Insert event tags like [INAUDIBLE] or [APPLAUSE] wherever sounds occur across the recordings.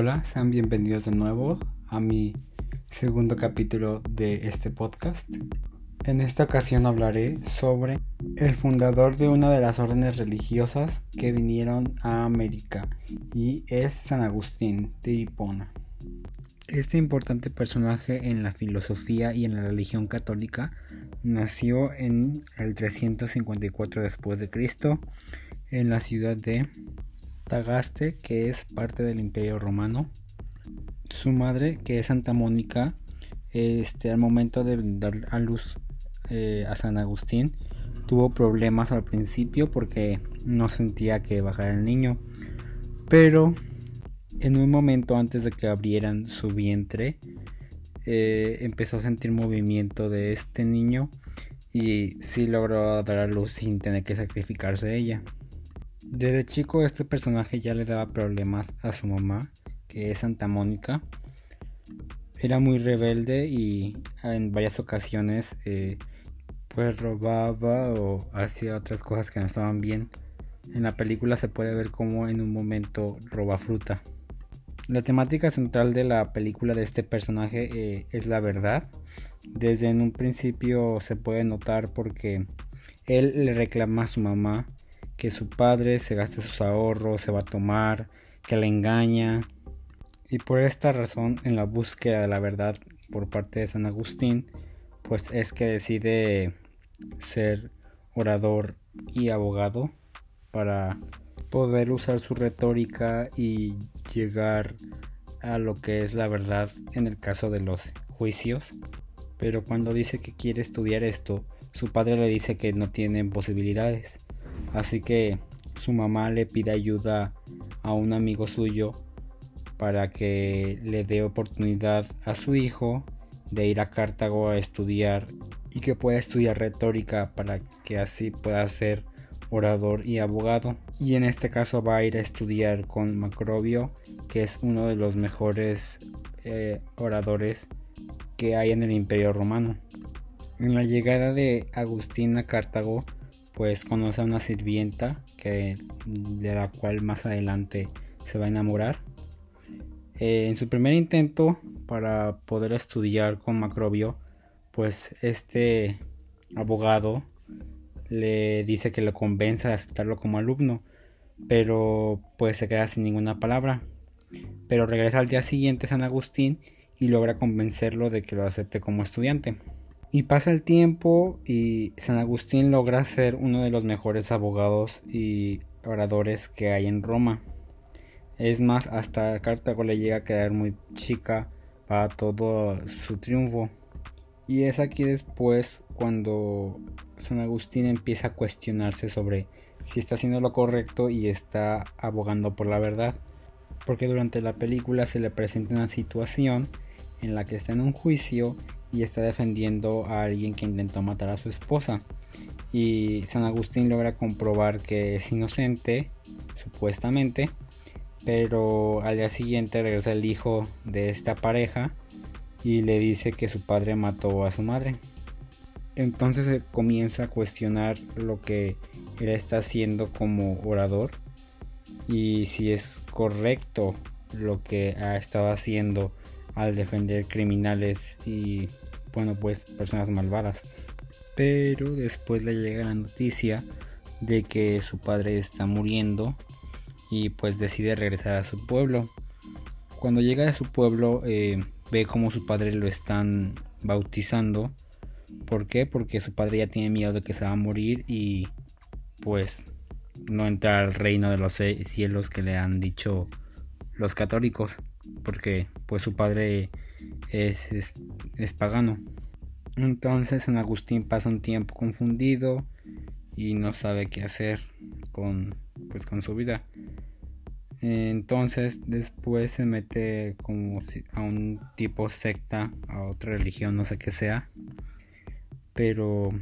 Hola, sean bienvenidos de nuevo a mi segundo capítulo de este podcast. En esta ocasión hablaré sobre el fundador de una de las órdenes religiosas que vinieron a América y es San Agustín de Hipona. Este importante personaje en la filosofía y en la religión católica nació en el 354 después de Cristo en la ciudad de Tagaste, que es parte del Imperio Romano. Su madre, que es Santa Mónica, este, al momento de dar a luz eh, a San Agustín, tuvo problemas al principio porque no sentía que bajara el niño. Pero en un momento antes de que abrieran su vientre, eh, empezó a sentir movimiento de este niño y sí logró dar a luz sin tener que sacrificarse ella. Desde chico este personaje ya le daba problemas a su mamá, que es Santa Mónica. Era muy rebelde y en varias ocasiones eh, pues robaba o hacía otras cosas que no estaban bien. En la película se puede ver como en un momento roba fruta. La temática central de la película de este personaje eh, es la verdad. Desde en un principio se puede notar porque él le reclama a su mamá que su padre se gaste sus ahorros, se va a tomar, que la engaña. Y por esta razón, en la búsqueda de la verdad por parte de San Agustín, pues es que decide ser orador y abogado para poder usar su retórica y llegar a lo que es la verdad en el caso de los juicios. Pero cuando dice que quiere estudiar esto, su padre le dice que no tienen posibilidades Así que su mamá le pide ayuda a un amigo suyo para que le dé oportunidad a su hijo de ir a Cartago a estudiar y que pueda estudiar retórica para que así pueda ser orador y abogado. Y en este caso va a ir a estudiar con Macrobio, que es uno de los mejores eh, oradores que hay en el Imperio Romano. En la llegada de Agustín a Cartago, pues conoce a una sirvienta que, de la cual más adelante se va a enamorar. Eh, en su primer intento para poder estudiar con Macrobio, pues este abogado le dice que lo convence a aceptarlo como alumno, pero pues se queda sin ninguna palabra. Pero regresa al día siguiente San Agustín y logra convencerlo de que lo acepte como estudiante. Y pasa el tiempo y San Agustín logra ser uno de los mejores abogados y oradores que hay en Roma. Es más, hasta Cartago le llega a quedar muy chica para todo su triunfo. Y es aquí después cuando San Agustín empieza a cuestionarse sobre si está haciendo lo correcto y está abogando por la verdad. Porque durante la película se le presenta una situación en la que está en un juicio y está defendiendo a alguien que intentó matar a su esposa. Y San Agustín logra comprobar que es inocente, supuestamente, pero al día siguiente regresa el hijo de esta pareja y le dice que su padre mató a su madre. Entonces se comienza a cuestionar lo que él está haciendo como orador y si es correcto lo que ha estado haciendo al defender criminales y bueno pues personas malvadas. Pero después le llega la noticia de que su padre está muriendo y pues decide regresar a su pueblo. Cuando llega a su pueblo eh, ve como su padre lo están bautizando. ¿Por qué? Porque su padre ya tiene miedo de que se va a morir y pues no entra al reino de los cielos que le han dicho los católicos porque pues su padre es, es, pagano. Entonces San Agustín pasa un tiempo confundido y no sabe qué hacer con pues con su vida. Entonces después se mete como a un tipo secta, a otra religión, no sé qué sea. Pero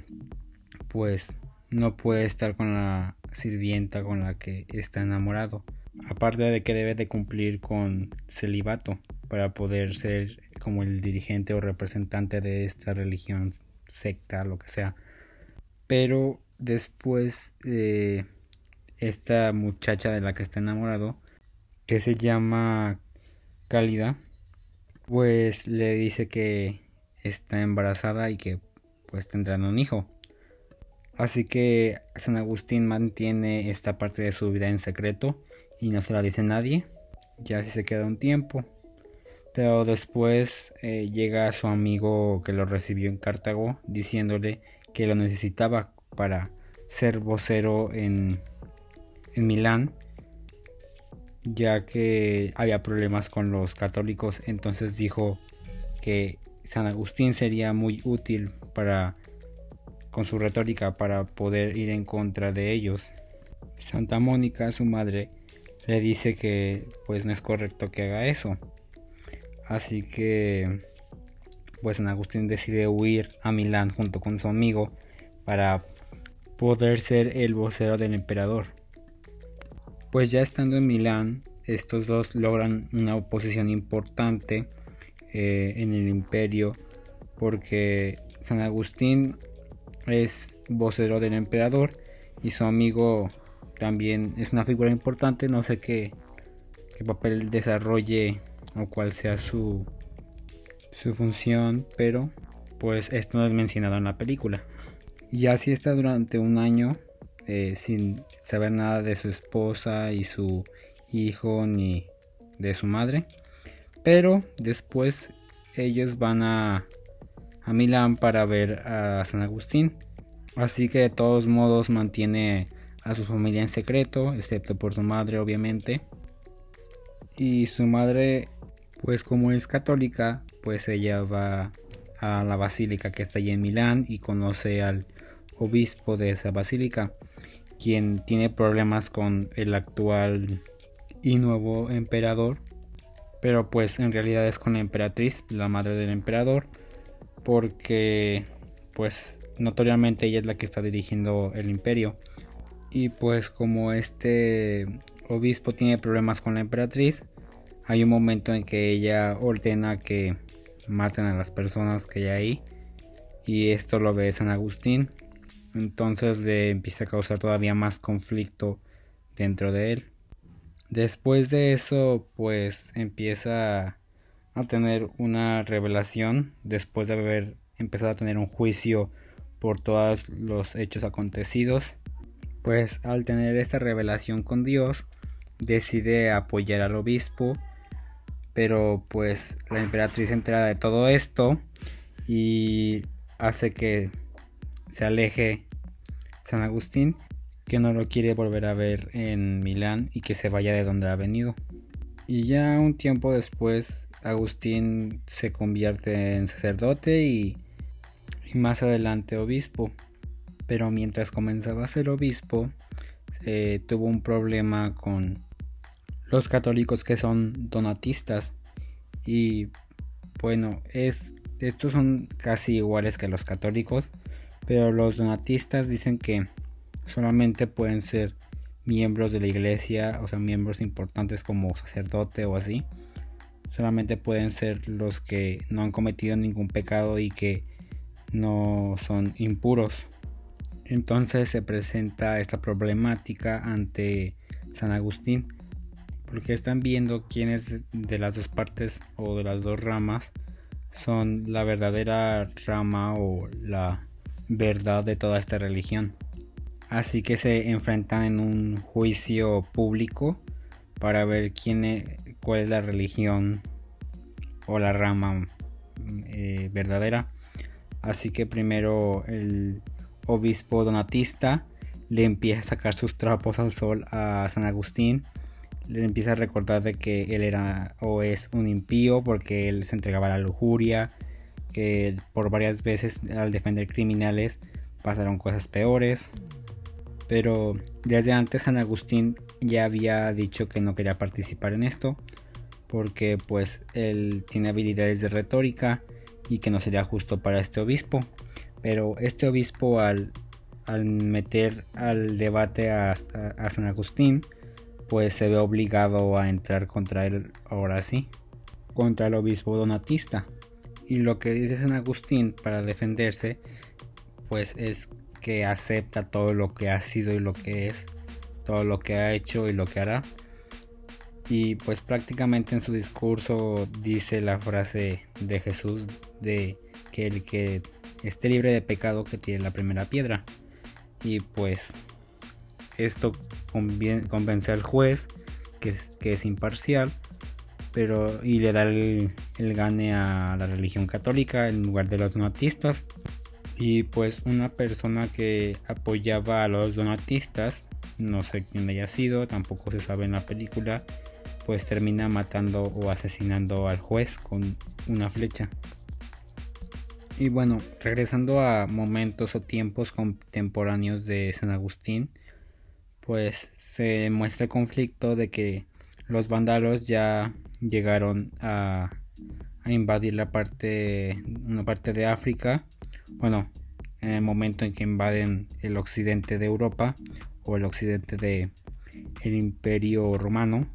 pues no puede estar con la sirvienta con la que está enamorado aparte de que debe de cumplir con celibato para poder ser como el dirigente o representante de esta religión, secta, lo que sea. Pero después de esta muchacha de la que está enamorado, que se llama cálida, pues le dice que está embarazada y que pues tendrán un hijo. Así que San Agustín mantiene esta parte de su vida en secreto y no se la dice nadie. Ya se queda un tiempo. Pero después eh, llega su amigo que lo recibió en Cartago diciéndole que lo necesitaba para ser vocero en, en Milán ya que había problemas con los católicos entonces dijo que San Agustín sería muy útil para con su retórica para poder ir en contra de ellos. Santa Mónica, su madre, le dice que pues no es correcto que haga eso. Así que pues San Agustín decide huir a Milán junto con su amigo para poder ser el vocero del emperador. Pues ya estando en Milán, estos dos logran una oposición importante eh, en el imperio porque San Agustín es vocero del emperador y su amigo también es una figura importante, no sé qué, qué papel desarrolle o cuál sea su, su función, pero pues esto no es mencionado en la película. Y así está durante un año eh, sin saber nada de su esposa y su hijo ni de su madre. Pero después ellos van a, a Milán para ver a San Agustín. Así que de todos modos mantiene a su familia en secreto, excepto por su madre obviamente. Y su madre, pues como es católica, pues ella va a la basílica que está allí en Milán y conoce al obispo de esa basílica, quien tiene problemas con el actual y nuevo emperador, pero pues en realidad es con la emperatriz, la madre del emperador, porque pues notoriamente ella es la que está dirigiendo el imperio. Y pues como este obispo tiene problemas con la emperatriz, hay un momento en que ella ordena que maten a las personas que hay ahí. Y esto lo ve San Agustín. Entonces le empieza a causar todavía más conflicto dentro de él. Después de eso, pues empieza a tener una revelación después de haber empezado a tener un juicio por todos los hechos acontecidos. Pues al tener esta revelación con Dios, decide apoyar al obispo, pero pues la emperatriz entera de todo esto y hace que se aleje San Agustín que no lo quiere volver a ver en Milán y que se vaya de donde ha venido. Y ya un tiempo después Agustín se convierte en sacerdote y, más adelante obispo. Pero mientras comenzaba a ser obispo, tuvo un problema con los católicos que son donatistas. Y bueno, es, estos son casi iguales que los católicos, pero los donatistas dicen que solamente pueden ser miembros de la iglesia, o sea, miembros importantes como sacerdote o así. Solamente pueden ser los que no han cometido ningún pecado y que no son impuros. Entonces se presenta esta problemática ante San Agustín, porque están viendo quiénes de las dos partes o de las dos ramas son la verdadera rama o la verdad de toda esta religión. Así que se enfrentan en un juicio público para ver quién es, cuál es la religión o la rama eh, verdadera. Así que primero el obispo donatista le empieza a sacar sus trapos al sol a San Agustín. Le empieza a recordar de que él era o es un impío porque él se entregaba a la lujuria, que por varias veces al defender criminales pasaron cosas peores pero desde antes San Agustín ya había dicho que no quería participar en esto porque pues él tiene habilidades de retórica y que no sería justo para este obispo pero este obispo al, meter al debate a, a, San Agustín pues se ve obligado a entrar contra él ahora sí contra el obispo donatista y lo que dice San Agustín para defenderse pues es que acepta todo lo que ha sido y lo que es, todo lo que ha hecho y lo que hará. y pues prácticamente en su discurso dice la frase de Jesús de que el que esté libre de pecado que tire la primera piedra. Y pues esto convence al juez que es, que es imparcial pero y le da el, el, gane a la religión católica en lugar de los donatistas y pues una persona que apoyaba a los donatistas no sé quién haya sido tampoco se sabe en la película pues termina matando o asesinando al juez con una flecha. Y bueno, regresando a momentos o tiempos contemporáneos de San Agustín, pues se muestra el conflicto de que los vándalos ya llegaron a, a invadir la parte, una parte de África. Bueno, en el momento en que invaden el occidente de Europa o el occidente de el imperio romano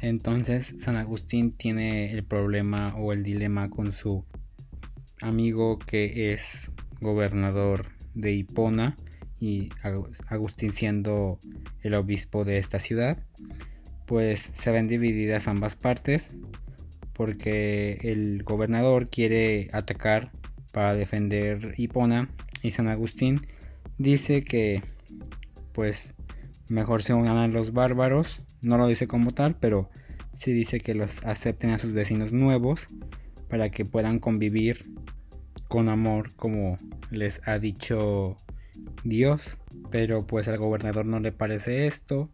entonces San Agustín tiene el problema o el dilema con su amigo que es gobernador de Hipona y Agustín siendo el obispo de esta ciudad, pues se ven divididas ambas partes porque el gobernador quiere atacar para defender Hipona y San Agustín. Dice que pues mejor se unan a los bárbaros. No lo dice como tal, pero sí dice que los acepten a sus vecinos nuevos para que puedan convivir con amor como les ha dicho Dios. Pero pues al gobernador no le parece esto.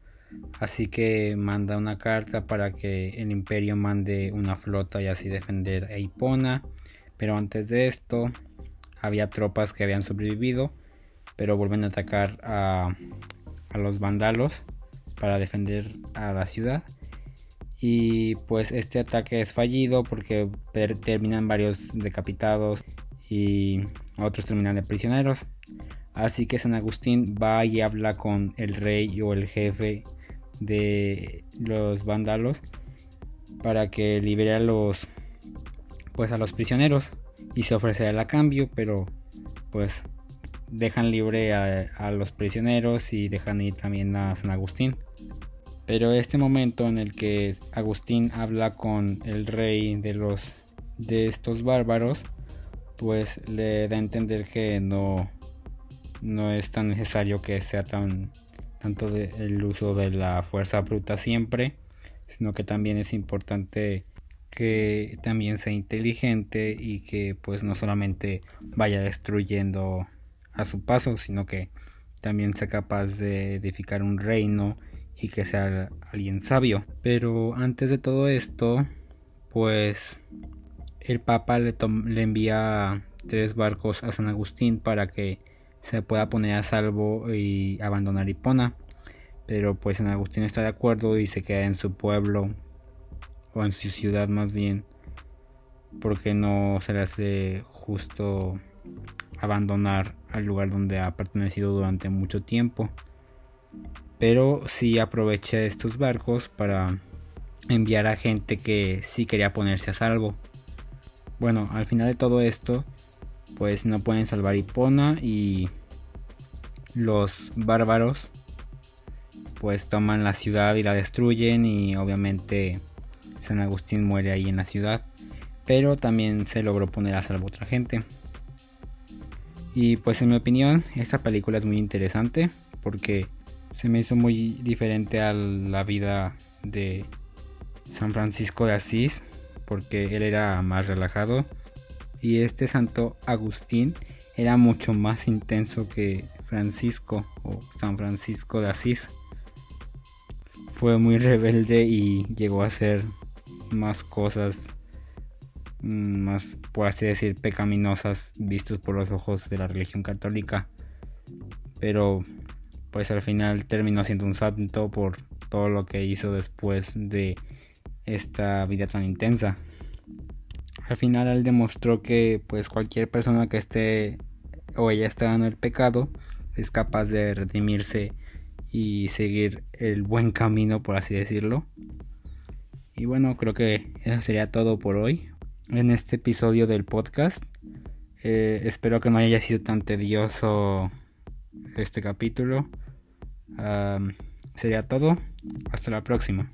Así que manda una carta para que el imperio mande una flota y así defender a Hipona. Pero antes de esto había tropas que habían sobrevivido. Pero vuelven a atacar a, a los vandalos para defender a la ciudad. Y pues este ataque es fallido porque terminan varios decapitados y otros terminan de prisioneros. Así que San Agustín va y habla con el rey o el jefe de los vándalos para que libere a los pues a los prisioneros y se ofrece a cambio, pero pues dejan libre a, los prisioneros y dejan ir también a San Agustín. Pero este momento en el que Agustín habla con el rey de los de estos bárbaros, pues le da a entender que no no es tan necesario que sea tan tanto el uso de la fuerza bruta siempre, sino que también es importante que también sea inteligente y que pues no solamente vaya destruyendo a su paso, sino que también sea capaz de edificar un reino y que sea alguien sabio. Pero antes de todo esto, pues el Papa le, envía tres barcos a San Agustín para que se pueda poner a salvo y abandonar Hipona. Pero pues San Agustín está de acuerdo y se queda en su pueblo o en su ciudad más bien porque no se le hace justo abandonar al lugar donde ha pertenecido durante mucho tiempo. Pero sí aprovecha estos barcos para enviar a gente que sí quería ponerse a salvo. Bueno, al final de todo esto, pues no pueden salvar Hipona y los bárbaros pues toman la ciudad y la destruyen y obviamente San Agustín muere ahí en la ciudad. Pero también se logró poner a salvo otra gente. Y pues en mi opinión, esta película es muy interesante porque se me hizo muy diferente a la vida de San Francisco de Asís, porque él era más relajado. Y este santo Agustín era mucho más intenso que Francisco o San Francisco de Asís. Fue muy [LAUGHS] rebelde y llegó a hacer más cosas Mm, más, por así decir, pecaminosas vistos por los ojos de la religión católica. Pero pues al final terminó siendo un santo por todo lo que hizo después de esta vida tan intensa. Al final él demostró que pues cualquier persona que esté o ella está en el pecado es capaz de redimirse y seguir el buen camino por así decirlo. Y bueno, creo que eso sería todo por hoy en este episodio del podcast. Eh, espero que no haya sido tan tedioso este capítulo. Sería todo. Hasta la próxima.